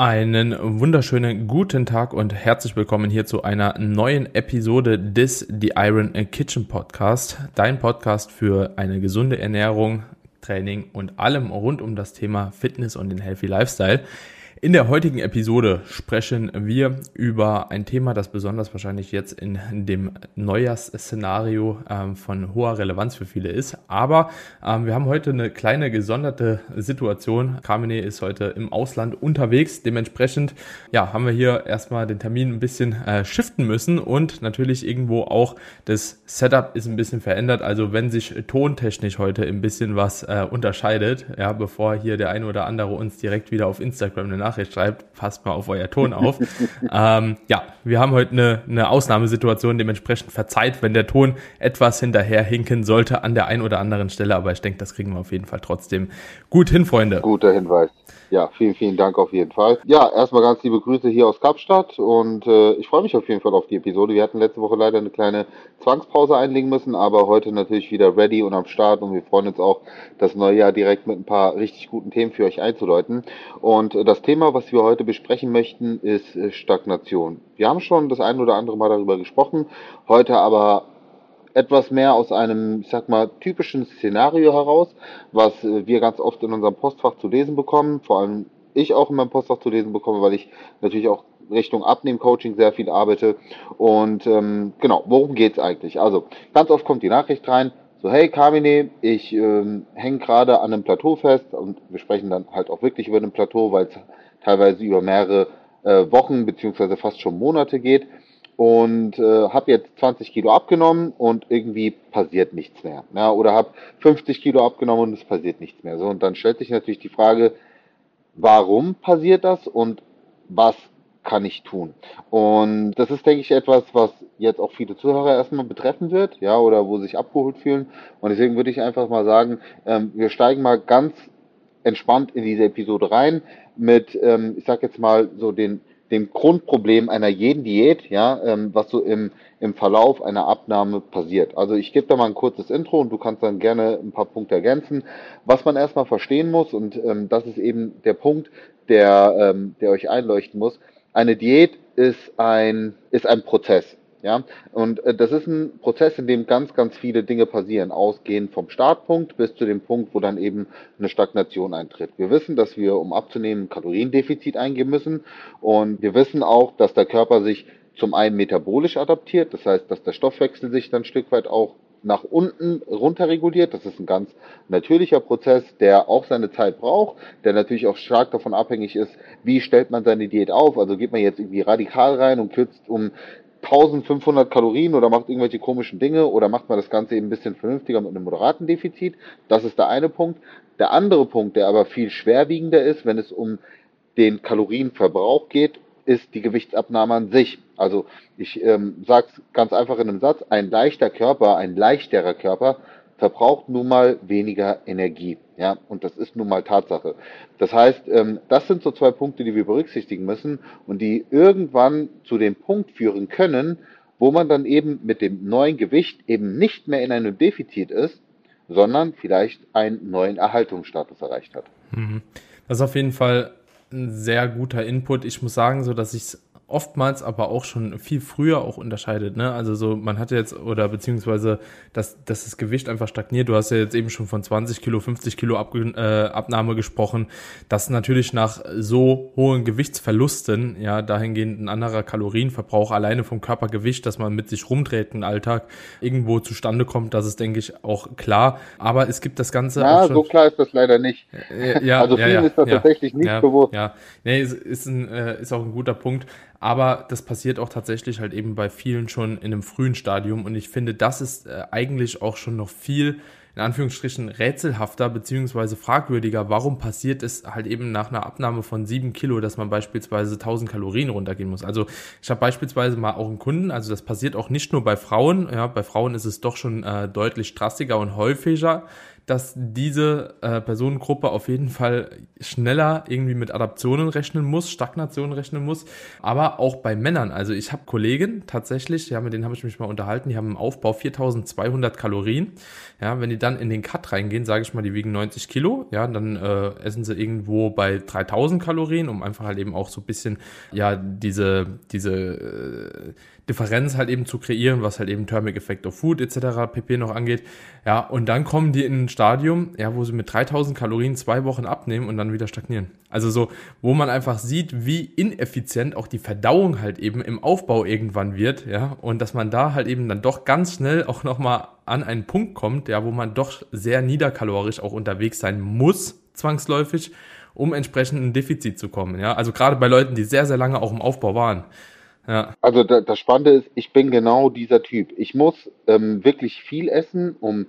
Einen wunderschönen guten Tag und herzlich willkommen hier zu einer neuen Episode des The Iron Kitchen Podcast. Dein Podcast für eine gesunde Ernährung, Training und allem rund um das Thema Fitness und den Healthy Lifestyle. In der heutigen Episode sprechen wir über ein Thema, das besonders wahrscheinlich jetzt in dem Neujahrsszenario ähm, von hoher Relevanz für viele ist. Aber ähm, wir haben heute eine kleine gesonderte Situation. Carmine ist heute im Ausland unterwegs. Dementsprechend ja, haben wir hier erstmal den Termin ein bisschen äh, shiften müssen und natürlich irgendwo auch das Setup ist ein bisschen verändert. Also wenn sich tontechnisch heute ein bisschen was äh, unterscheidet, ja, bevor hier der eine oder andere uns direkt wieder auf Instagram eine Nachricht schreibt, passt mal auf euer Ton auf. ähm, ja, wir haben heute eine, eine Ausnahmesituation, dementsprechend verzeiht, wenn der Ton etwas hinterher hinken sollte an der einen oder anderen Stelle, aber ich denke, das kriegen wir auf jeden Fall trotzdem gut hin, Freunde. Guter Hinweis. Ja, vielen, vielen Dank auf jeden Fall. Ja, erstmal ganz liebe Grüße hier aus Kapstadt und äh, ich freue mich auf jeden Fall auf die Episode. Wir hatten letzte Woche leider eine kleine Zwangspause einlegen müssen, aber heute natürlich wieder ready und am Start und wir freuen uns auch, das neue Jahr direkt mit ein paar richtig guten Themen für euch einzuläuten. Und äh, das Thema, was wir heute besprechen möchten, ist äh, Stagnation. Wir haben schon das ein oder andere Mal darüber gesprochen, heute aber etwas mehr aus einem, ich sag mal, typischen Szenario heraus, was äh, wir ganz oft in unserem Postfach zu lesen bekommen, vor allem ich auch in meinem Postfach zu lesen bekomme, weil ich natürlich auch Richtung Abnehmen-Coaching sehr viel arbeite. Und ähm, genau, worum geht's eigentlich? Also, ganz oft kommt die Nachricht rein, so, hey Carmine, ich ähm, hänge gerade an einem Plateau fest und wir sprechen dann halt auch wirklich über ein Plateau, weil es teilweise über mehrere äh, Wochen beziehungsweise fast schon Monate geht und äh, habe jetzt 20 Kilo abgenommen und irgendwie passiert nichts mehr. Ja, oder habe 50 Kilo abgenommen und es passiert nichts mehr. So, und dann stellt sich natürlich die Frage, warum passiert das und was kann ich tun? Und das ist, denke ich, etwas, was jetzt auch viele Zuhörer erstmal betreffen wird, ja, oder wo sich abgeholt fühlen. Und deswegen würde ich einfach mal sagen, ähm, wir steigen mal ganz entspannt in diese Episode rein mit, ähm, ich sag jetzt mal so den dem Grundproblem einer jeden Diät, ja, ähm, was so im, im Verlauf einer Abnahme passiert. Also ich gebe da mal ein kurzes Intro und du kannst dann gerne ein paar Punkte ergänzen. Was man erstmal verstehen muss, und ähm, das ist eben der Punkt, der, ähm, der euch einleuchten muss, eine Diät ist ein, ist ein Prozess. Ja, und äh, das ist ein Prozess, in dem ganz, ganz viele Dinge passieren, ausgehend vom Startpunkt bis zu dem Punkt, wo dann eben eine Stagnation eintritt. Wir wissen, dass wir, um abzunehmen, Kaloriendefizit eingehen müssen und wir wissen auch, dass der Körper sich zum einen metabolisch adaptiert, das heißt, dass der Stoffwechsel sich dann ein Stück weit auch nach unten runterreguliert. Das ist ein ganz natürlicher Prozess, der auch seine Zeit braucht, der natürlich auch stark davon abhängig ist, wie stellt man seine Diät auf. Also geht man jetzt irgendwie radikal rein und kürzt um 1500 Kalorien oder macht irgendwelche komischen Dinge oder macht man das Ganze eben ein bisschen vernünftiger mit einem moderaten Defizit. Das ist der eine Punkt. Der andere Punkt, der aber viel schwerwiegender ist, wenn es um den Kalorienverbrauch geht, ist die Gewichtsabnahme an sich. Also ich ähm, sage es ganz einfach in einem Satz, ein leichter Körper, ein leichterer Körper verbraucht nun mal weniger Energie. Ja, und das ist nun mal Tatsache. Das heißt, ähm, das sind so zwei Punkte, die wir berücksichtigen müssen und die irgendwann zu dem Punkt führen können, wo man dann eben mit dem neuen Gewicht eben nicht mehr in einem Defizit ist, sondern vielleicht einen neuen Erhaltungsstatus erreicht hat. Mhm. Das ist auf jeden Fall ein sehr guter Input. Ich muss sagen, so dass ich es oftmals aber auch schon viel früher auch unterscheidet. Ne? Also so, man hat jetzt, oder beziehungsweise, dass, dass das Gewicht einfach stagniert. Du hast ja jetzt eben schon von 20 Kilo, 50 Kilo Ab, äh, Abnahme gesprochen. dass natürlich nach so hohen Gewichtsverlusten, ja, dahingehend ein anderer Kalorienverbrauch alleine vom Körpergewicht, dass man mit sich rumdreht im Alltag, irgendwo zustande kommt. Das ist, denke ich, auch klar. Aber es gibt das Ganze. Ja, so klar ist das leider nicht. Äh, ja, also vielen ja, ja, ist das tatsächlich nicht bewusst. Ja, nee, ist, ist, ein, äh, ist auch ein guter Punkt. Aber das passiert auch tatsächlich halt eben bei vielen schon in einem frühen Stadium. Und ich finde, das ist äh, eigentlich auch schon noch viel, in Anführungsstrichen, rätselhafter beziehungsweise fragwürdiger. Warum passiert es halt eben nach einer Abnahme von sieben Kilo, dass man beispielsweise 1000 Kalorien runtergehen muss? Also ich habe beispielsweise mal auch einen Kunden, also das passiert auch nicht nur bei Frauen. Ja, bei Frauen ist es doch schon äh, deutlich drastiger und häufiger dass diese äh, Personengruppe auf jeden Fall schneller irgendwie mit Adaptionen rechnen muss, Stagnationen rechnen muss, aber auch bei Männern. Also ich habe Kollegen tatsächlich, ja, mit denen habe ich mich mal unterhalten, die haben im Aufbau 4200 Kalorien. Ja, wenn die dann in den Cut reingehen, sage ich mal, die wiegen 90 Kilo, ja, dann äh, essen sie irgendwo bei 3000 Kalorien, um einfach halt eben auch so ein bisschen, ja, diese, diese äh, Differenz halt eben zu kreieren, was halt eben Thermic Effect of Food etc. pp noch angeht. Ja, und dann kommen die in ein Stadium, ja, wo sie mit 3000 Kalorien zwei Wochen abnehmen und dann wieder stagnieren. Also so, wo man einfach sieht, wie ineffizient auch die Verdauung halt eben im Aufbau irgendwann wird, ja, und dass man da halt eben dann doch ganz schnell auch nochmal an einen Punkt kommt, ja, wo man doch sehr niederkalorisch auch unterwegs sein muss, zwangsläufig, um entsprechend ein Defizit zu kommen, ja. Also gerade bei Leuten, die sehr, sehr lange auch im Aufbau waren. Ja. Also da, das Spannende ist, ich bin genau dieser Typ. Ich muss ähm, wirklich viel essen, um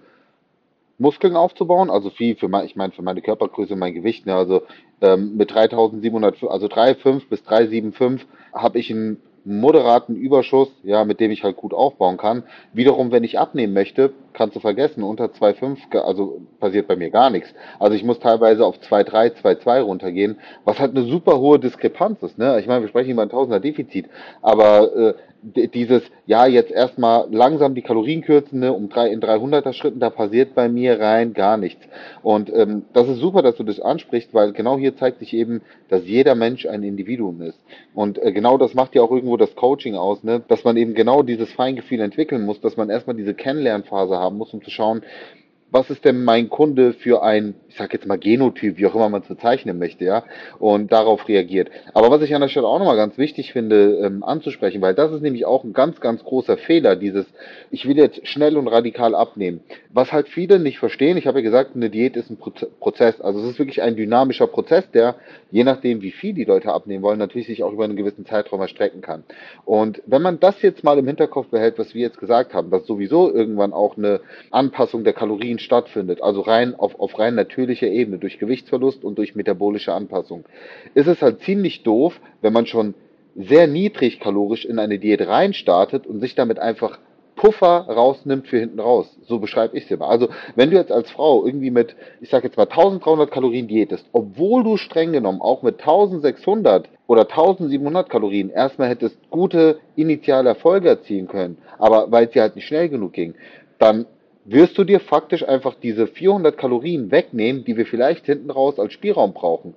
Muskeln aufzubauen, also viel für mein, ich meine für meine Körpergröße, mein Gewicht, ne, also ähm, mit 3700, also 3,5 bis 3,75 habe ich ein moderaten Überschuss, ja, mit dem ich halt gut aufbauen kann. Wiederum, wenn ich abnehmen möchte, kannst du vergessen, unter 2,5, also passiert bei mir gar nichts. Also ich muss teilweise auf 2,3, 2,2 runtergehen, was halt eine super hohe Diskrepanz ist, ne? Ich meine, wir sprechen über ein Tausender Defizit, aber äh, dieses, ja, jetzt erstmal langsam die Kalorien kürzen, ne, um drei, in 300er Schritten, da passiert bei mir rein gar nichts. Und ähm, das ist super, dass du das ansprichst, weil genau hier zeigt sich eben, dass jeder Mensch ein Individuum ist. Und äh, genau das macht ja auch irgendwo das Coaching aus, ne, dass man eben genau dieses Feingefühl entwickeln muss, dass man erstmal diese Kennenlernphase haben muss, um zu schauen, was ist denn mein Kunde für ein, ich sag jetzt mal Genotyp, wie auch immer man es bezeichnen möchte, ja, und darauf reagiert. Aber was ich an der Stelle auch nochmal ganz wichtig finde, ähm, anzusprechen, weil das ist nämlich auch ein ganz, ganz großer Fehler, dieses, ich will jetzt schnell und radikal abnehmen. Was halt viele nicht verstehen, ich habe ja gesagt, eine Diät ist ein Prozess, also es ist wirklich ein dynamischer Prozess, der, je nachdem wie viel die Leute abnehmen wollen, natürlich sich auch über einen gewissen Zeitraum erstrecken kann. Und wenn man das jetzt mal im Hinterkopf behält, was wir jetzt gesagt haben, dass sowieso irgendwann auch eine Anpassung der Kalorien stattfindet, also rein auf, auf rein natürlicher Ebene, durch Gewichtsverlust und durch metabolische Anpassung, ist es halt ziemlich doof, wenn man schon sehr niedrig kalorisch in eine Diät reinstartet und sich damit einfach Puffer rausnimmt für hinten raus. So beschreibe ich es immer. Also, wenn du jetzt als Frau irgendwie mit, ich sag jetzt mal 1300 Kalorien diätest, obwohl du streng genommen auch mit 1600 oder 1700 Kalorien erstmal hättest gute initiale Erfolge erzielen können, aber weil es dir halt nicht schnell genug ging, dann wirst du dir faktisch einfach diese 400 Kalorien wegnehmen, die wir vielleicht hinten raus als Spielraum brauchen.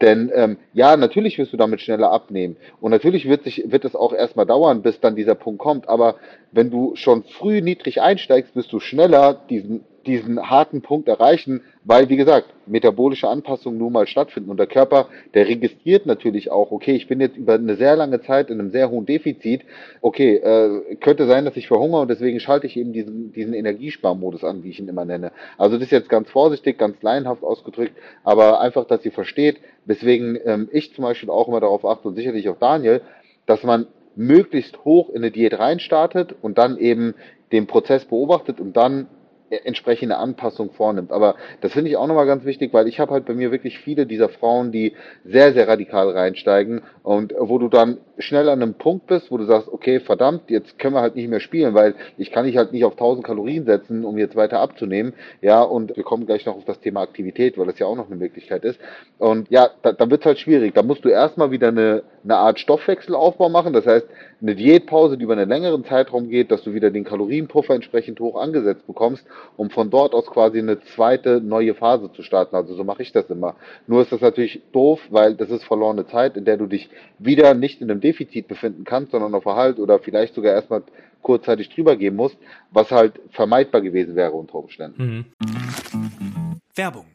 Denn ähm, ja, natürlich wirst du damit schneller abnehmen und natürlich wird sich wird es auch erstmal dauern, bis dann dieser Punkt kommt. Aber wenn du schon früh niedrig einsteigst, wirst du schneller diesen diesen harten Punkt erreichen, weil, wie gesagt, metabolische Anpassungen nun mal stattfinden. Und der Körper, der registriert natürlich auch, okay, ich bin jetzt über eine sehr lange Zeit in einem sehr hohen Defizit. Okay, äh, könnte sein, dass ich verhungere und deswegen schalte ich eben diesen, diesen Energiesparmodus an, wie ich ihn immer nenne. Also das ist jetzt ganz vorsichtig, ganz laienhaft ausgedrückt, aber einfach, dass ihr versteht, weswegen ähm, ich zum Beispiel auch immer darauf achte und sicherlich auch Daniel, dass man möglichst hoch in eine Diät reinstartet und dann eben den Prozess beobachtet und dann entsprechende Anpassung vornimmt. Aber das finde ich auch nochmal ganz wichtig, weil ich habe halt bei mir wirklich viele dieser Frauen, die sehr, sehr radikal reinsteigen und wo du dann schnell an einem Punkt bist, wo du sagst, okay, verdammt, jetzt können wir halt nicht mehr spielen, weil ich kann dich halt nicht auf 1000 Kalorien setzen, um jetzt weiter abzunehmen. Ja, und wir kommen gleich noch auf das Thema Aktivität, weil das ja auch noch eine Möglichkeit ist. Und ja, da, da wird es halt schwierig. Da musst du erstmal wieder eine, eine Art Stoffwechselaufbau machen. Das heißt, eine Diätpause, die über einen längeren Zeitraum geht, dass du wieder den Kalorienpuffer entsprechend hoch angesetzt bekommst, um von dort aus quasi eine zweite neue Phase zu starten. Also so mache ich das immer. Nur ist das natürlich doof, weil das ist verlorene Zeit, in der du dich wieder nicht in einem Defizit befinden kannst, sondern auf Erhalt oder vielleicht sogar erstmal kurzzeitig drüber gehen musst, was halt vermeidbar gewesen wäre unter Umständen. Mhm. Werbung.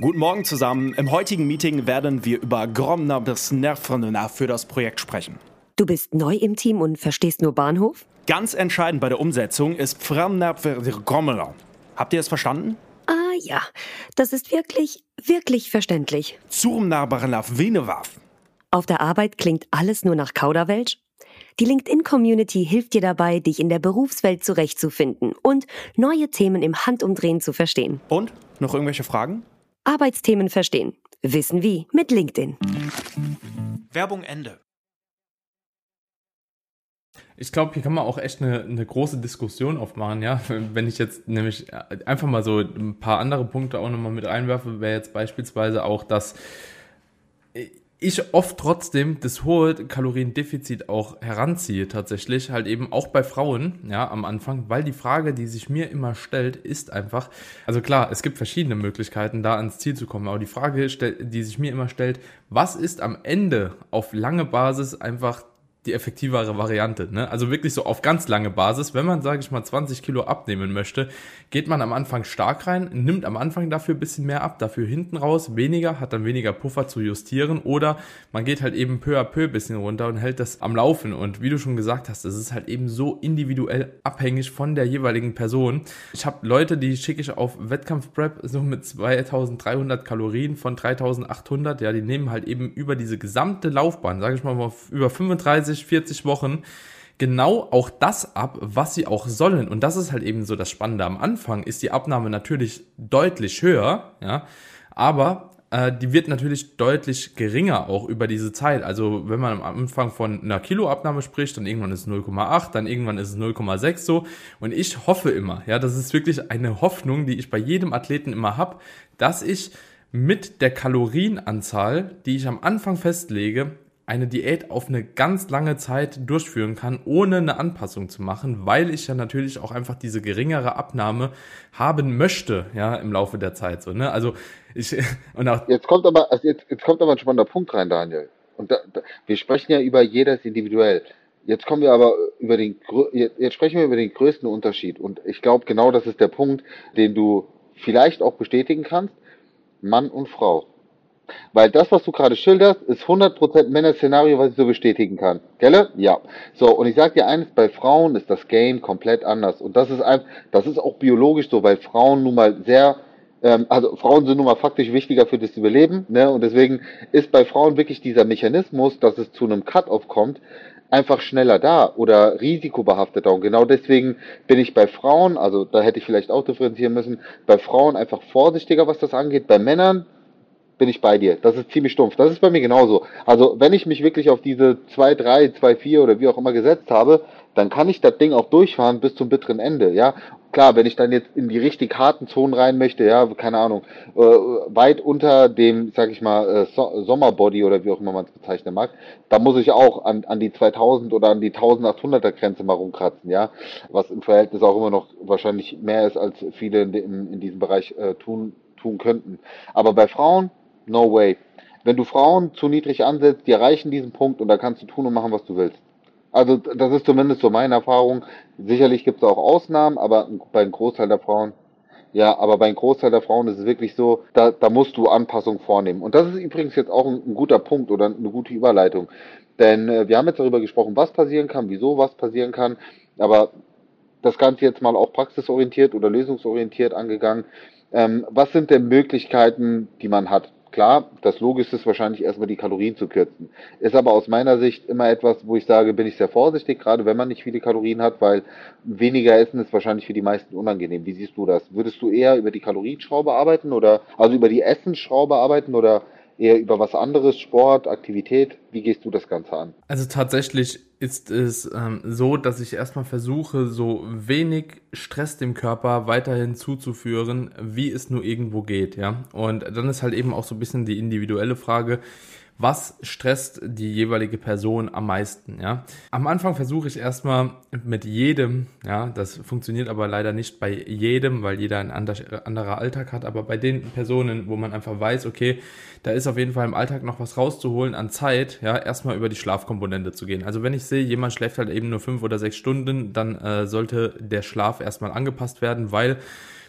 Guten Morgen zusammen. Im heutigen Meeting werden wir über Gromner bis Nervenna für das Projekt sprechen. Du bist neu im Team und verstehst nur Bahnhof? Ganz entscheidend bei der Umsetzung ist Gromner. Habt ihr es verstanden? Ah ja, das ist wirklich, wirklich verständlich. Zurmnarbarlav Venewaf. Auf der Arbeit klingt alles nur nach Kauderwelsch? Die LinkedIn-Community hilft dir dabei, dich in der Berufswelt zurechtzufinden und neue Themen im Handumdrehen zu verstehen. Und? Noch irgendwelche Fragen? Arbeitsthemen verstehen. Wissen wie mit LinkedIn. Werbung Ende. Ich glaube, hier kann man auch echt eine, eine große Diskussion aufmachen, ja. Wenn ich jetzt nämlich einfach mal so ein paar andere Punkte auch nochmal mit einwerfe, wäre jetzt beispielsweise auch, dass ich oft trotzdem das hohe Kaloriendefizit auch heranziehe, tatsächlich, halt eben auch bei Frauen, ja, am Anfang, weil die Frage, die sich mir immer stellt, ist einfach, also klar, es gibt verschiedene Möglichkeiten, da ans Ziel zu kommen, aber die Frage, die sich mir immer stellt, was ist am Ende auf lange Basis einfach die effektivere Variante. Ne? Also wirklich so auf ganz lange Basis. Wenn man, sage ich mal, 20 Kilo abnehmen möchte, geht man am Anfang stark rein, nimmt am Anfang dafür ein bisschen mehr ab, dafür hinten raus weniger, hat dann weniger Puffer zu justieren oder man geht halt eben peu à peu ein bisschen runter und hält das am Laufen. Und wie du schon gesagt hast, es ist halt eben so individuell abhängig von der jeweiligen Person. Ich habe Leute, die schicke ich auf Wettkampfprep so mit 2300 Kalorien von 3800, ja, die nehmen halt eben über diese gesamte Laufbahn, sage ich mal, über 35 30, 40 Wochen genau auch das ab, was sie auch sollen. Und das ist halt eben so das Spannende. Am Anfang ist die Abnahme natürlich deutlich höher, ja, aber äh, die wird natürlich deutlich geringer auch über diese Zeit. Also wenn man am Anfang von einer Kiloabnahme spricht, dann irgendwann ist es 0,8, dann irgendwann ist es 0,6 so. Und ich hoffe immer, ja, das ist wirklich eine Hoffnung, die ich bei jedem Athleten immer habe, dass ich mit der Kalorienanzahl, die ich am Anfang festlege, eine Diät auf eine ganz lange Zeit durchführen kann, ohne eine Anpassung zu machen, weil ich ja natürlich auch einfach diese geringere Abnahme haben möchte, ja, im Laufe der Zeit, so, ne? Also, ich, und auch. Jetzt kommt aber, also jetzt, jetzt kommt aber ein spannender Punkt rein, Daniel. Und da, da, wir sprechen ja über jedes individuell. Jetzt kommen wir aber über den, jetzt sprechen wir über den größten Unterschied. Und ich glaube, genau das ist der Punkt, den du vielleicht auch bestätigen kannst. Mann und Frau. Weil das, was du gerade schilderst, ist 100% Männer-Szenario, was ich so bestätigen kann. Gelle? Ja. So, und ich sag dir eines, bei Frauen ist das Game komplett anders. Und das ist ein, das ist auch biologisch so, weil Frauen nun mal sehr, ähm, also Frauen sind nun mal faktisch wichtiger für das Überleben, ne? Und deswegen ist bei Frauen wirklich dieser Mechanismus, dass es zu einem Cut-Off kommt, einfach schneller da oder risikobehafteter. Und genau deswegen bin ich bei Frauen, also da hätte ich vielleicht auch differenzieren müssen, bei Frauen einfach vorsichtiger, was das angeht. Bei Männern bin ich bei dir. Das ist ziemlich stumpf. Das ist bei mir genauso. Also wenn ich mich wirklich auf diese 2, 3, 2, 4 oder wie auch immer gesetzt habe, dann kann ich das Ding auch durchfahren bis zum bitteren Ende, ja. Klar, wenn ich dann jetzt in die richtig harten Zonen rein möchte, ja, keine Ahnung, äh, weit unter dem, sag ich mal, äh, so Sommerbody oder wie auch immer man es bezeichnen mag, da muss ich auch an, an die 2000 oder an die 1800er Grenze mal rumkratzen, ja, was im Verhältnis auch immer noch wahrscheinlich mehr ist, als viele in, in, in diesem Bereich äh, tun, tun könnten. Aber bei Frauen, No way. Wenn du Frauen zu niedrig ansetzt, die erreichen diesen Punkt und da kannst du tun und machen, was du willst. Also das ist zumindest so meine Erfahrung. Sicherlich gibt es auch Ausnahmen, aber bei einem Großteil der Frauen, ja, aber bei einem Großteil der Frauen ist es wirklich so, da, da musst du Anpassungen vornehmen. Und das ist übrigens jetzt auch ein, ein guter Punkt oder eine gute Überleitung. Denn äh, wir haben jetzt darüber gesprochen, was passieren kann, wieso was passieren kann, aber das Ganze jetzt mal auch praxisorientiert oder lösungsorientiert angegangen. Ähm, was sind denn Möglichkeiten, die man hat? Klar, das Logischste ist wahrscheinlich erstmal die Kalorien zu kürzen. Ist aber aus meiner Sicht immer etwas, wo ich sage, bin ich sehr vorsichtig, gerade wenn man nicht viele Kalorien hat, weil weniger Essen ist wahrscheinlich für die meisten unangenehm. Wie siehst du das? Würdest du eher über die Kalorienschraube arbeiten oder also über die Essensschraube arbeiten oder eher über was anderes, Sport, Aktivität? Wie gehst du das Ganze an? Also tatsächlich ist es ähm, so, dass ich erstmal versuche, so wenig Stress dem Körper weiterhin zuzuführen, wie es nur irgendwo geht, ja. Und dann ist halt eben auch so ein bisschen die individuelle Frage, was stresst die jeweilige Person am meisten, ja. Am Anfang versuche ich erstmal mit jedem, ja, das funktioniert aber leider nicht bei jedem, weil jeder ein anderer Alltag hat, aber bei den Personen, wo man einfach weiß, okay, da ist auf jeden Fall im Alltag noch was rauszuholen an Zeit, ja, erstmal über die Schlafkomponente zu gehen. Also wenn ich sehe, jemand schläft halt eben nur fünf oder sechs Stunden, dann äh, sollte der Schlaf erstmal angepasst werden, weil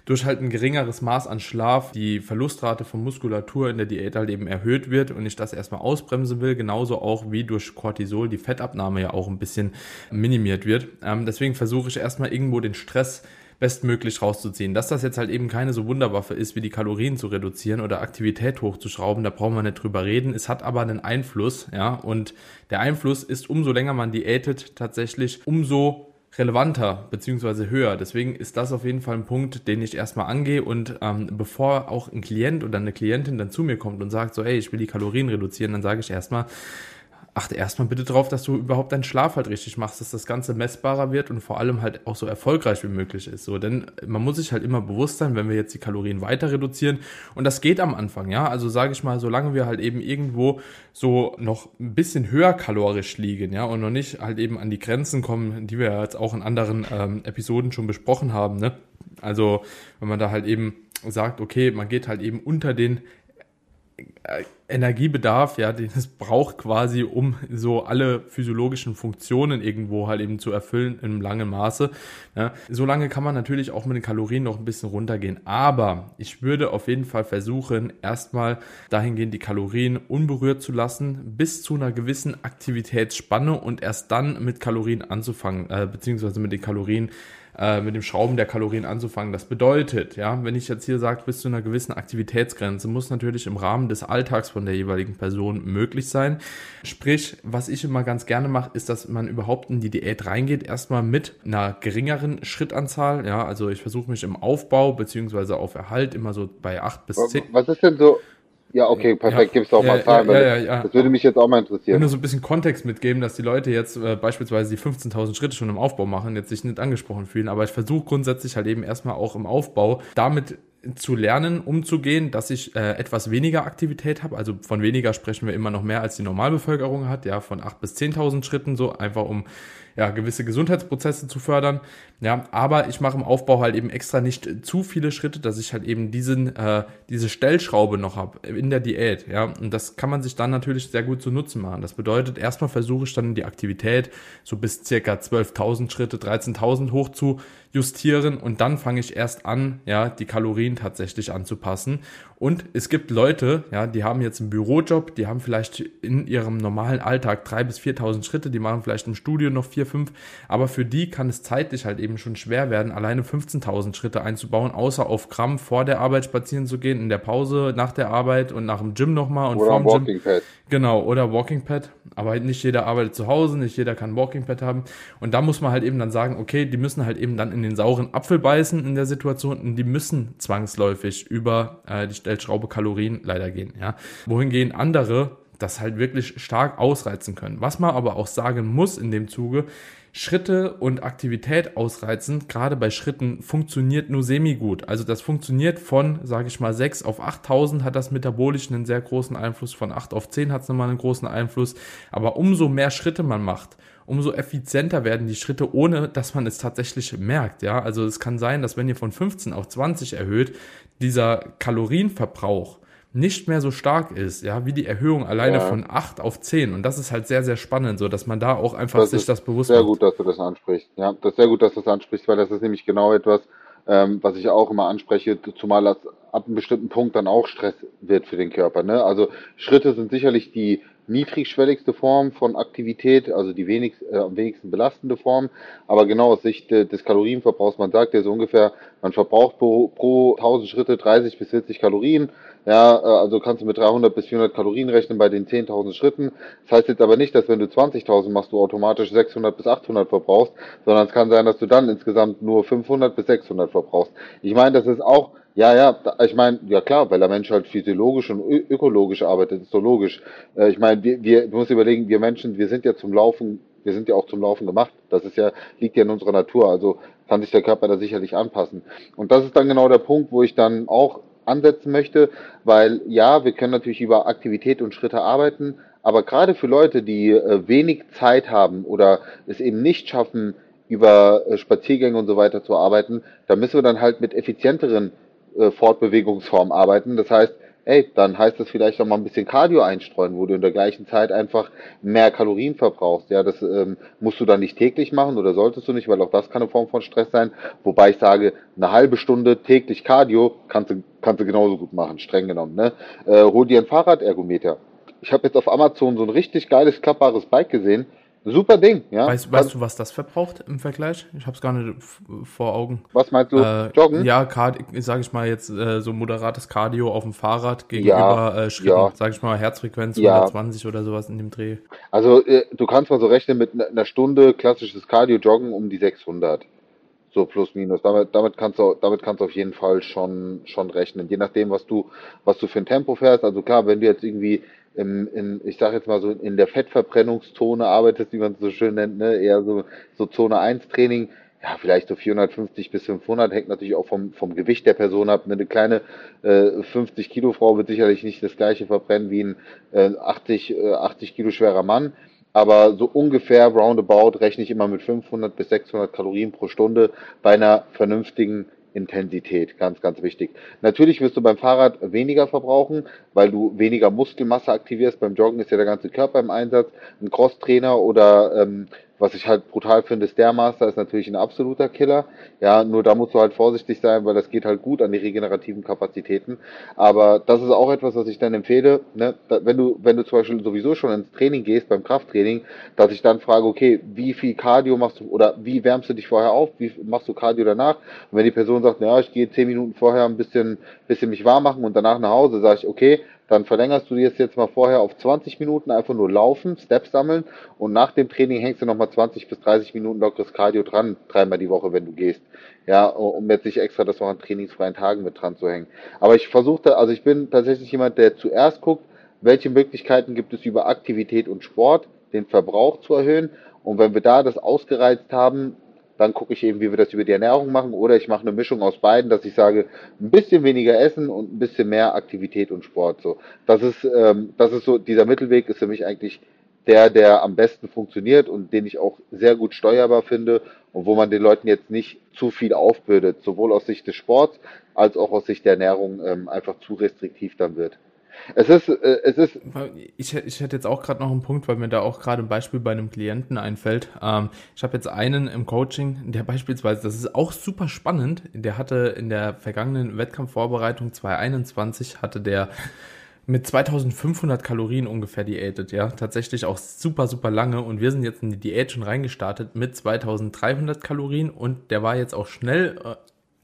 durch halt ein geringeres Maß an Schlaf die Verlustrate von Muskulatur in der Diät halt eben erhöht wird und ich das erstmal ausbremsen will, genauso auch wie durch Cortisol die Fettabnahme ja auch ein bisschen minimiert wird. Ähm, deswegen versuche ich erstmal irgendwo den Stress bestmöglich rauszuziehen. Dass das jetzt halt eben keine so Wunderwaffe ist, wie die Kalorien zu reduzieren oder Aktivität hochzuschrauben, da brauchen wir nicht drüber reden. Es hat aber einen Einfluss, ja, und der Einfluss ist, umso länger man diätet, tatsächlich, umso relevanter beziehungsweise höher. Deswegen ist das auf jeden Fall ein Punkt, den ich erstmal angehe und ähm, bevor auch ein Klient oder eine Klientin dann zu mir kommt und sagt so, ey, ich will die Kalorien reduzieren, dann sage ich erstmal, achte erstmal bitte darauf, dass du überhaupt deinen Schlaf halt richtig machst, dass das Ganze messbarer wird und vor allem halt auch so erfolgreich wie möglich ist. So, denn man muss sich halt immer bewusst sein, wenn wir jetzt die Kalorien weiter reduzieren und das geht am Anfang, ja. Also sage ich mal, solange wir halt eben irgendwo so noch ein bisschen höher kalorisch liegen, ja, und noch nicht halt eben an die Grenzen kommen, die wir jetzt auch in anderen ähm, Episoden schon besprochen haben, ne. Also wenn man da halt eben sagt, okay, man geht halt eben unter den Energiebedarf, ja, den es braucht quasi, um so alle physiologischen Funktionen irgendwo halt eben zu erfüllen in langem Maße. Ja. So lange kann man natürlich auch mit den Kalorien noch ein bisschen runtergehen. Aber ich würde auf jeden Fall versuchen, erstmal dahingehend die Kalorien unberührt zu lassen, bis zu einer gewissen Aktivitätsspanne und erst dann mit Kalorien anzufangen, äh, beziehungsweise mit den Kalorien äh, mit dem Schrauben der Kalorien anzufangen. Das bedeutet, ja, wenn ich jetzt hier sage, bis zu einer gewissen Aktivitätsgrenze, muss natürlich im Rahmen des Alltags von der jeweiligen Person möglich sein. Sprich, was ich immer ganz gerne mache, ist, dass man überhaupt in die Diät reingeht, erstmal mit einer geringeren Schrittanzahl. Ja, also ich versuche mich im Aufbau beziehungsweise auf Erhalt immer so bei acht bis zehn. Was ist denn so, ja, okay, perfekt, ja, gibst du auch mal Zahlen. Ja, ja, ja, Das würde mich jetzt auch mal interessieren. Du so ein bisschen Kontext mitgeben, dass die Leute jetzt äh, beispielsweise die 15.000 Schritte schon im Aufbau machen, jetzt sich nicht angesprochen fühlen, aber ich versuche grundsätzlich halt eben erstmal auch im Aufbau damit zu lernen, umzugehen, dass ich äh, etwas weniger Aktivität habe. Also von weniger sprechen wir immer noch mehr als die Normalbevölkerung hat, ja, von 8.000 bis 10.000 Schritten, so einfach um ja, gewisse Gesundheitsprozesse zu fördern. Ja, aber ich mache im Aufbau halt eben extra nicht zu viele Schritte, dass ich halt eben diesen, äh, diese Stellschraube noch habe in der Diät. Ja, und das kann man sich dann natürlich sehr gut zu Nutzen machen. Das bedeutet, erstmal versuche ich dann die Aktivität so bis circa 12.000 Schritte, 13.000 hoch zu justieren und dann fange ich erst an, ja, die Kalorien tatsächlich anzupassen. Und es gibt Leute, ja, die haben jetzt einen Bürojob, die haben vielleicht in ihrem normalen Alltag drei bis 4.000 Schritte, die machen vielleicht im Studio noch vier, fünf, aber für die kann es zeitlich halt eben schon schwer werden, alleine 15.000 Schritte einzubauen, außer auf Gramm vor der Arbeit spazieren zu gehen, in der Pause, nach der Arbeit und nach dem Gym nochmal und oder vorm Gym. Pad. Genau, oder Walking Pad. Aber halt nicht jeder arbeitet zu Hause, nicht jeder kann Walking Pad haben. Und da muss man halt eben dann sagen, okay, die müssen halt eben dann in den sauren Apfel beißen in der Situation und die müssen zwangsläufig über äh, die Stellschraube Kalorien leider gehen. Ja. Wohingegen andere das halt wirklich stark ausreizen können. Was man aber auch sagen muss in dem Zuge, Schritte und Aktivität ausreizen, gerade bei Schritten, funktioniert nur semi-gut. Also das funktioniert von, sage ich mal, 6 auf 8000 hat das metabolisch einen sehr großen Einfluss, von 8 auf 10 hat es nochmal einen großen Einfluss. Aber umso mehr Schritte man macht, umso effizienter werden die Schritte, ohne dass man es tatsächlich merkt. Ja, also es kann sein, dass wenn ihr von 15 auf 20 erhöht, dieser Kalorienverbrauch nicht mehr so stark ist, ja, wie die Erhöhung alleine ja. von 8 auf 10. Und das ist halt sehr, sehr spannend, so dass man da auch einfach das sich das bewusst Sehr macht. gut, dass du das ansprichst. Ja, das ist sehr gut, dass du das ansprichst, weil das ist nämlich genau etwas, ähm, was ich auch immer anspreche, zumal das ab einem bestimmten Punkt dann auch Stress wird für den Körper. Ne? Also Schritte sind sicherlich die niedrigschwelligste Form von Aktivität, also die wenigst, äh, am wenigsten belastende Form. Aber genau aus Sicht äh, des Kalorienverbrauchs, man sagt ja so ungefähr, man verbraucht pro, pro 1000 Schritte 30 bis 40 Kalorien. Ja, äh, also kannst du mit 300 bis 400 Kalorien rechnen bei den 10.000 Schritten. Das heißt jetzt aber nicht, dass wenn du 20.000 machst, du automatisch 600 bis 800 verbrauchst, sondern es kann sein, dass du dann insgesamt nur 500 bis 600 verbrauchst. Ich meine, das ist auch ja, ja, ich meine, ja klar, weil der Mensch halt physiologisch und ökologisch arbeitet, ist so logisch. Äh, ich meine, wir, wir, du musst überlegen, wir Menschen, wir sind ja zum Laufen, wir sind ja auch zum Laufen gemacht. Das ist ja, liegt ja in unserer Natur, also kann sich der Körper da sicherlich anpassen. Und das ist dann genau der Punkt, wo ich dann auch ansetzen möchte, weil ja, wir können natürlich über Aktivität und Schritte arbeiten, aber gerade für Leute, die äh, wenig Zeit haben oder es eben nicht schaffen, über äh, Spaziergänge und so weiter zu arbeiten, da müssen wir dann halt mit effizienteren äh, Fortbewegungsform arbeiten. Das heißt, ey, dann heißt das vielleicht auch mal ein bisschen Cardio einstreuen, wo du in der gleichen Zeit einfach mehr Kalorien verbrauchst. Ja, das ähm, musst du dann nicht täglich machen oder solltest du nicht, weil auch das kann eine Form von Stress sein. Wobei ich sage, eine halbe Stunde täglich Cardio kannst du, kannst du genauso gut machen, streng genommen. Ne? Äh, hol dir ein Fahrradergometer. Ich habe jetzt auf Amazon so ein richtig geiles, klappbares Bike gesehen Super Ding, ja. Weißt, weißt du, was das verbraucht im Vergleich? Ich habe es gar nicht vor Augen. Was meinst du? Äh, Joggen? Ja, sage ich mal jetzt äh, so moderates Cardio auf dem Fahrrad gegenüber ja, äh, Schritten, ja. sage ich mal Herzfrequenz ja. 120 oder sowas in dem Dreh. Also äh, du kannst mal so rechnen mit einer Stunde klassisches Cardio joggen um die 600. So plus minus. Damit, damit kannst du, damit kannst du auf jeden Fall schon, schon rechnen. Je nachdem, was du, was du für ein Tempo fährst. Also klar, wenn du jetzt irgendwie im, in, ich sage jetzt mal so, in der Fettverbrennungszone arbeitest, wie man es so schön nennt, ne? eher so, so Zone 1 Training, ja, vielleicht so 450 bis 500, hängt natürlich auch vom, vom Gewicht der Person ab. Eine kleine äh, 50 Kilo Frau wird sicherlich nicht das gleiche verbrennen wie ein äh, 80, äh, 80 Kilo schwerer Mann. Aber so ungefähr roundabout rechne ich immer mit 500 bis 600 Kalorien pro Stunde bei einer vernünftigen Intensität, ganz, ganz wichtig. Natürlich wirst du beim Fahrrad weniger verbrauchen, weil du weniger Muskelmasse aktivierst. Beim Joggen ist ja der ganze Körper im Einsatz. Ein Crosstrainer oder ähm, was ich halt brutal finde, Stairmaster ist natürlich ein absoluter Killer. Ja, nur da musst du halt vorsichtig sein, weil das geht halt gut an die regenerativen Kapazitäten. Aber das ist auch etwas, was ich dann empfehle, ne? wenn du, wenn du zum Beispiel sowieso schon ins Training gehst, beim Krafttraining, dass ich dann frage, okay, wie viel Cardio machst du oder wie wärmst du dich vorher auf? Wie machst du Cardio danach? Und wenn die Person sagt, ja, ich gehe zehn Minuten vorher ein bisschen, bisschen mich warm machen und danach nach Hause, sage ich, okay, dann verlängerst du das jetzt mal vorher auf 20 Minuten, einfach nur laufen, Steps sammeln und nach dem Training hängst du nochmal 20 bis 30 Minuten lockeres Cardio dran, dreimal die Woche, wenn du gehst. Ja, um jetzt nicht extra das noch an trainingsfreien Tagen mit dran zu hängen. Aber ich versuche, also ich bin tatsächlich jemand, der zuerst guckt, welche Möglichkeiten gibt es über Aktivität und Sport, den Verbrauch zu erhöhen. Und wenn wir da das ausgereizt haben, dann gucke ich eben, wie wir das über die Ernährung machen. Oder ich mache eine Mischung aus beiden, dass ich sage, ein bisschen weniger Essen und ein bisschen mehr Aktivität und Sport. So, das ist, ähm, das ist so, dieser Mittelweg ist für mich eigentlich der, der am besten funktioniert und den ich auch sehr gut steuerbar finde und wo man den Leuten jetzt nicht zu viel aufbürdet, sowohl aus Sicht des Sports als auch aus Sicht der Ernährung ähm, einfach zu restriktiv dann wird. Es ist, äh, es ist. Ich, ich hätte jetzt auch gerade noch einen Punkt, weil mir da auch gerade ein Beispiel bei einem Klienten einfällt. Ähm, ich habe jetzt einen im Coaching, der beispielsweise, das ist auch super spannend, der hatte in der vergangenen Wettkampfvorbereitung 2021 hatte der mit 2500 Kalorien ungefähr diätet, ja. Tatsächlich auch super, super lange. Und wir sind jetzt in die Diät schon reingestartet mit 2300 Kalorien und der war jetzt auch schnell äh,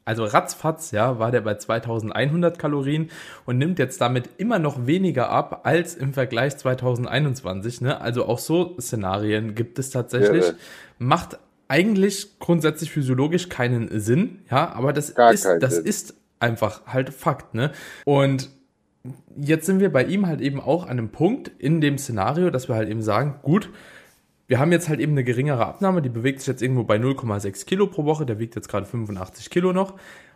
also ratzfatz, ja, war der bei 2100 Kalorien und nimmt jetzt damit immer noch weniger ab als im Vergleich 2021. Ne? Also auch so Szenarien gibt es tatsächlich. Ja, Macht eigentlich grundsätzlich physiologisch keinen Sinn, ja, aber das Gar ist, das Sinn. ist einfach halt Fakt, ne? Und jetzt sind wir bei ihm halt eben auch an einem Punkt in dem Szenario, dass wir halt eben sagen, gut, wir haben jetzt halt eben eine geringere Abnahme, die bewegt sich jetzt irgendwo bei 0,6 Kilo pro Woche, der wiegt jetzt gerade 85 Kilo noch,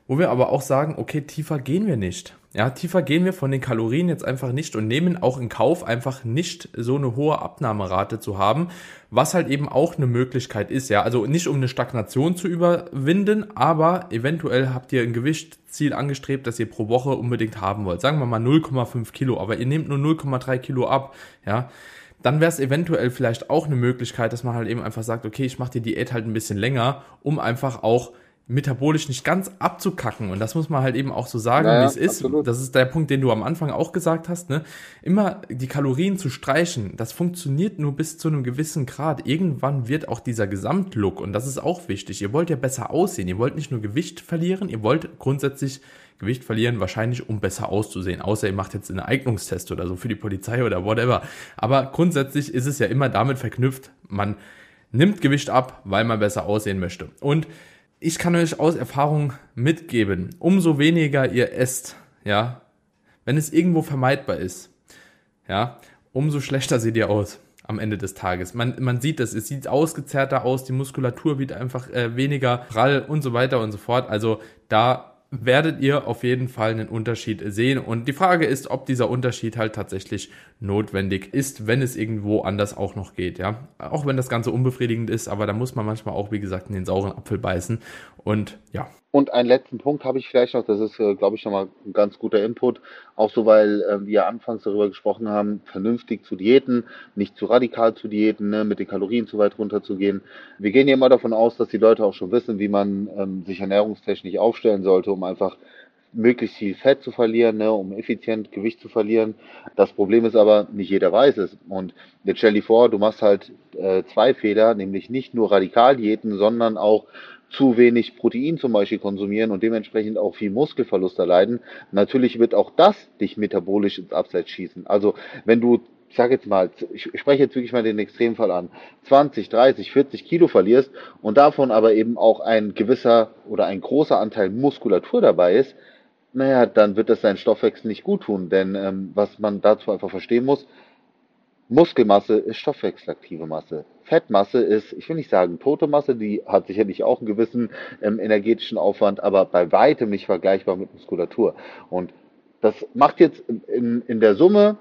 wo wir aber auch sagen, okay, tiefer gehen wir nicht. Ja, tiefer gehen wir von den Kalorien jetzt einfach nicht und nehmen auch in Kauf, einfach nicht so eine hohe Abnahmerate zu haben, was halt eben auch eine Möglichkeit ist. Ja, also nicht um eine Stagnation zu überwinden, aber eventuell habt ihr ein Gewichtziel angestrebt, das ihr pro Woche unbedingt haben wollt. Sagen wir mal 0,5 Kilo, aber ihr nehmt nur 0,3 Kilo ab. Ja, dann wäre es eventuell vielleicht auch eine Möglichkeit, dass man halt eben einfach sagt, okay, ich mache die Diät halt ein bisschen länger, um einfach auch metabolisch nicht ganz abzukacken. Und das muss man halt eben auch so sagen, naja, wie es ist. Absolut. Das ist der Punkt, den du am Anfang auch gesagt hast. Ne? Immer die Kalorien zu streichen, das funktioniert nur bis zu einem gewissen Grad. Irgendwann wird auch dieser Gesamtlook, und das ist auch wichtig, ihr wollt ja besser aussehen. Ihr wollt nicht nur Gewicht verlieren, ihr wollt grundsätzlich Gewicht verlieren, wahrscheinlich um besser auszusehen. Außer ihr macht jetzt einen Eignungstest oder so für die Polizei oder whatever. Aber grundsätzlich ist es ja immer damit verknüpft, man nimmt Gewicht ab, weil man besser aussehen möchte. Und ich kann euch aus Erfahrung mitgeben, umso weniger ihr esst, ja, wenn es irgendwo vermeidbar ist, ja, umso schlechter seht ihr aus am Ende des Tages. Man, man sieht das, es sieht ausgezerrter aus, die Muskulatur wird einfach äh, weniger prall und so weiter und so fort. Also da werdet ihr auf jeden Fall einen Unterschied sehen. Und die Frage ist, ob dieser Unterschied halt tatsächlich notwendig ist, wenn es irgendwo anders auch noch geht, ja. Auch wenn das Ganze unbefriedigend ist, aber da muss man manchmal auch, wie gesagt, in den sauren Apfel beißen. Und ja, und einen letzten Punkt habe ich vielleicht noch, das ist, äh, glaube ich, nochmal ein ganz guter Input, auch so, weil äh, wir anfangs darüber gesprochen haben, vernünftig zu diäten, nicht zu radikal zu diäten, ne, mit den Kalorien zu weit runterzugehen. Wir gehen ja immer davon aus, dass die Leute auch schon wissen, wie man ähm, sich ernährungstechnisch aufstellen sollte, um einfach möglichst viel Fett zu verlieren, ne, um effizient Gewicht zu verlieren. Das Problem ist aber, nicht jeder weiß es. Und jetzt stell dir vor, du machst halt äh, zwei Fehler, nämlich nicht nur Radikaldiäten, sondern auch zu wenig Protein zum Beispiel konsumieren und dementsprechend auch viel Muskelverlust erleiden, natürlich wird auch das dich metabolisch ins Abseits schießen. Also wenn du ich sage jetzt mal, ich spreche jetzt wirklich mal den Extremfall an, 20, 30, 40 Kilo verlierst und davon aber eben auch ein gewisser oder ein großer Anteil Muskulatur dabei ist, naja, dann wird das deinen Stoffwechsel nicht gut tun. Denn ähm, was man dazu einfach verstehen muss, Muskelmasse ist stoffwechselaktive Masse. Fettmasse ist, ich will nicht sagen tote Masse, die hat sicherlich auch einen gewissen ähm, energetischen Aufwand, aber bei weitem nicht vergleichbar mit Muskulatur. Und das macht jetzt in, in der Summe,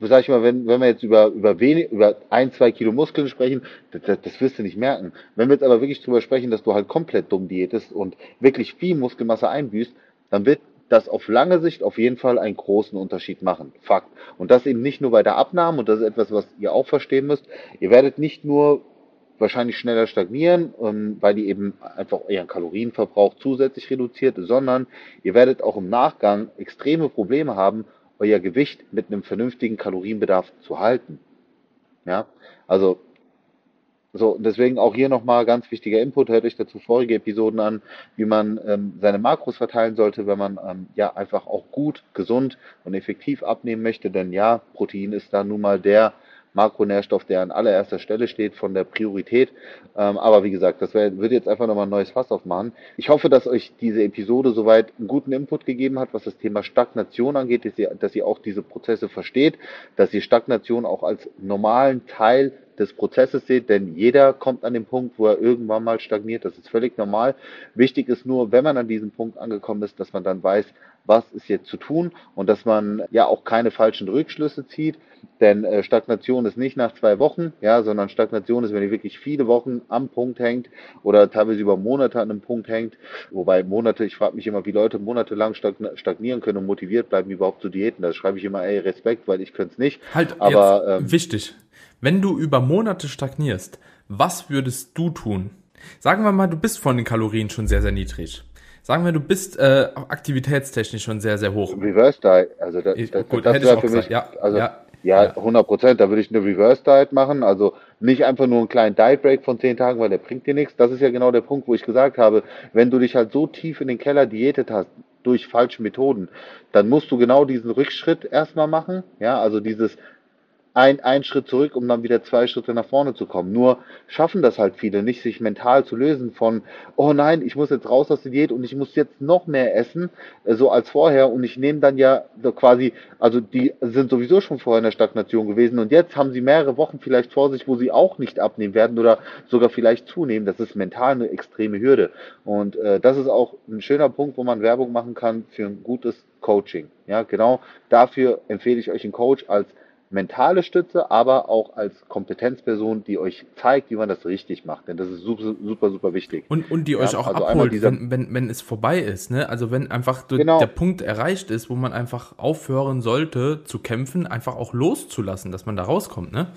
sag ich mal, wenn, wenn wir jetzt über, über wenig, über ein, zwei Kilo Muskeln sprechen, das, das, das wirst du nicht merken. Wenn wir jetzt aber wirklich drüber sprechen, dass du halt komplett dumm diätest und wirklich viel Muskelmasse einbüßt, dann wird das auf lange Sicht auf jeden Fall einen großen Unterschied machen. Fakt. Und das eben nicht nur bei der Abnahme, und das ist etwas, was ihr auch verstehen müsst. Ihr werdet nicht nur wahrscheinlich schneller stagnieren, ähm, weil die eben einfach euren Kalorienverbrauch zusätzlich reduziert, sondern ihr werdet auch im Nachgang extreme Probleme haben, euer Gewicht mit einem vernünftigen Kalorienbedarf zu halten. Ja, also so, deswegen auch hier nochmal ganz wichtiger Input. Hört euch dazu vorige Episoden an, wie man ähm, seine Makros verteilen sollte, wenn man ähm, ja einfach auch gut, gesund und effektiv abnehmen möchte. Denn ja, Protein ist da nun mal der Makronährstoff, der an allererster Stelle steht von der Priorität. Ähm, aber wie gesagt, das wär, wird jetzt einfach nochmal ein neues Fass aufmachen. Ich hoffe, dass euch diese Episode soweit einen guten Input gegeben hat, was das Thema Stagnation angeht, dass ihr, dass ihr auch diese Prozesse versteht, dass ihr Stagnation auch als normalen Teil des Prozesses seht, denn jeder kommt an den Punkt, wo er irgendwann mal stagniert. Das ist völlig normal. Wichtig ist nur, wenn man an diesem Punkt angekommen ist, dass man dann weiß, was ist jetzt zu tun und dass man ja auch keine falschen Rückschlüsse zieht, denn äh, Stagnation ist nicht nach zwei Wochen, ja, sondern Stagnation ist, wenn ihr wirklich viele Wochen am Punkt hängt oder teilweise über Monate an einem Punkt hängt. Wobei Monate, ich frage mich immer, wie Leute monatelang stagnieren können und motiviert bleiben, überhaupt zu diäten. Da schreibe ich immer, ey, Respekt, weil ich könnte es nicht. Halt, aber ähm, wichtig. Wenn du über Monate stagnierst, was würdest du tun? Sagen wir mal, du bist von den Kalorien schon sehr, sehr niedrig. Sagen wir, du bist äh, aktivitätstechnisch schon sehr, sehr hoch. Reverse Diet, also das, ich, das, gut, das wäre für mich, ja, also ja, ja, 100 Prozent, da würde ich eine Reverse Diet machen, also nicht einfach nur einen kleinen Diet Break von 10 Tagen, weil der bringt dir nichts. Das ist ja genau der Punkt, wo ich gesagt habe, wenn du dich halt so tief in den Keller diätet hast, durch falsche Methoden, dann musst du genau diesen Rückschritt erstmal machen, ja, also dieses ein, ein Schritt zurück, um dann wieder zwei Schritte nach vorne zu kommen. Nur schaffen das halt viele nicht, sich mental zu lösen von, oh nein, ich muss jetzt raus aus der Diät und ich muss jetzt noch mehr essen, äh, so als vorher. Und ich nehme dann ja quasi, also die sind sowieso schon vorher in der Stagnation gewesen und jetzt haben sie mehrere Wochen vielleicht vor sich, wo sie auch nicht abnehmen werden oder sogar vielleicht zunehmen. Das ist mental eine extreme Hürde. Und äh, das ist auch ein schöner Punkt, wo man Werbung machen kann für ein gutes Coaching. Ja, genau dafür empfehle ich euch einen Coach als mentale Stütze, aber auch als Kompetenzperson, die euch zeigt, wie man das richtig macht. Denn das ist super, super, super wichtig. Und, und die ja, euch auch also abholt, wenn, wenn, wenn es vorbei ist. Ne? Also wenn einfach genau. der Punkt erreicht ist, wo man einfach aufhören sollte zu kämpfen, einfach auch loszulassen, dass man da rauskommt. Ne?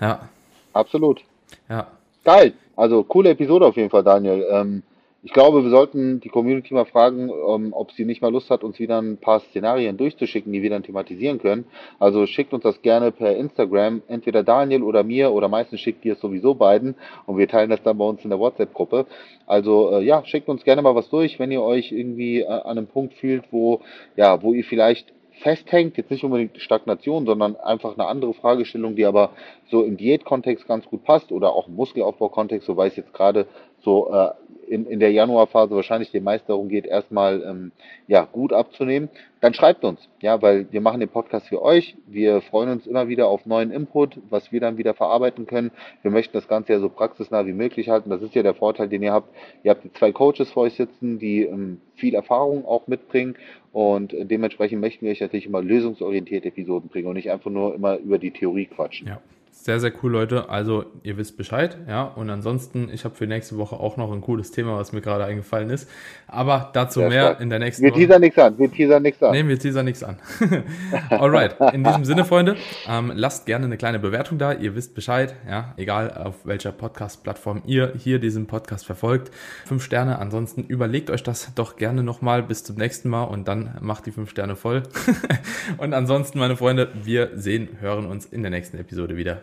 Ja. Absolut. Ja. Geil. Also coole Episode auf jeden Fall, Daniel. Ähm, ich glaube, wir sollten die Community mal fragen, ähm, ob sie nicht mal Lust hat, uns wieder ein paar Szenarien durchzuschicken, die wir dann thematisieren können. Also schickt uns das gerne per Instagram, entweder Daniel oder mir oder meistens schickt ihr es sowieso beiden und wir teilen das dann bei uns in der WhatsApp-Gruppe. Also äh, ja, schickt uns gerne mal was durch, wenn ihr euch irgendwie äh, an einem Punkt fühlt, wo ja, wo ihr vielleicht festhängt, jetzt nicht unbedingt Stagnation, sondern einfach eine andere Fragestellung, die aber so im Diätkontext ganz gut passt oder auch im Muskelaufbaukontext, so weiß jetzt gerade so äh, in, in der Januarphase wahrscheinlich den meist darum geht, erstmal ähm, ja, gut abzunehmen, dann schreibt uns, ja, weil wir machen den Podcast für euch. Wir freuen uns immer wieder auf neuen Input, was wir dann wieder verarbeiten können. Wir möchten das Ganze ja so praxisnah wie möglich halten. Das ist ja der Vorteil, den ihr habt. Ihr habt zwei Coaches vor euch sitzen, die ähm, viel Erfahrung auch mitbringen und dementsprechend möchten wir euch natürlich immer lösungsorientierte Episoden bringen und nicht einfach nur immer über die Theorie quatschen. Ja. Sehr, sehr cool, Leute. Also, ihr wisst Bescheid, ja. Und ansonsten, ich habe für nächste Woche auch noch ein cooles Thema, was mir gerade eingefallen ist. Aber dazu ja, mehr stark. in der nächsten wir Woche. Wir teasern nichts an. Wir teasern nichts an. Nehmen wir teasern nichts an. Alright. In diesem Sinne, Freunde, ähm, lasst gerne eine kleine Bewertung da. Ihr wisst Bescheid, ja. Egal auf welcher Podcast-Plattform ihr hier diesen Podcast verfolgt. Fünf Sterne. Ansonsten überlegt euch das doch gerne nochmal bis zum nächsten Mal und dann macht die fünf Sterne voll. und ansonsten, meine Freunde, wir sehen, hören uns in der nächsten Episode wieder.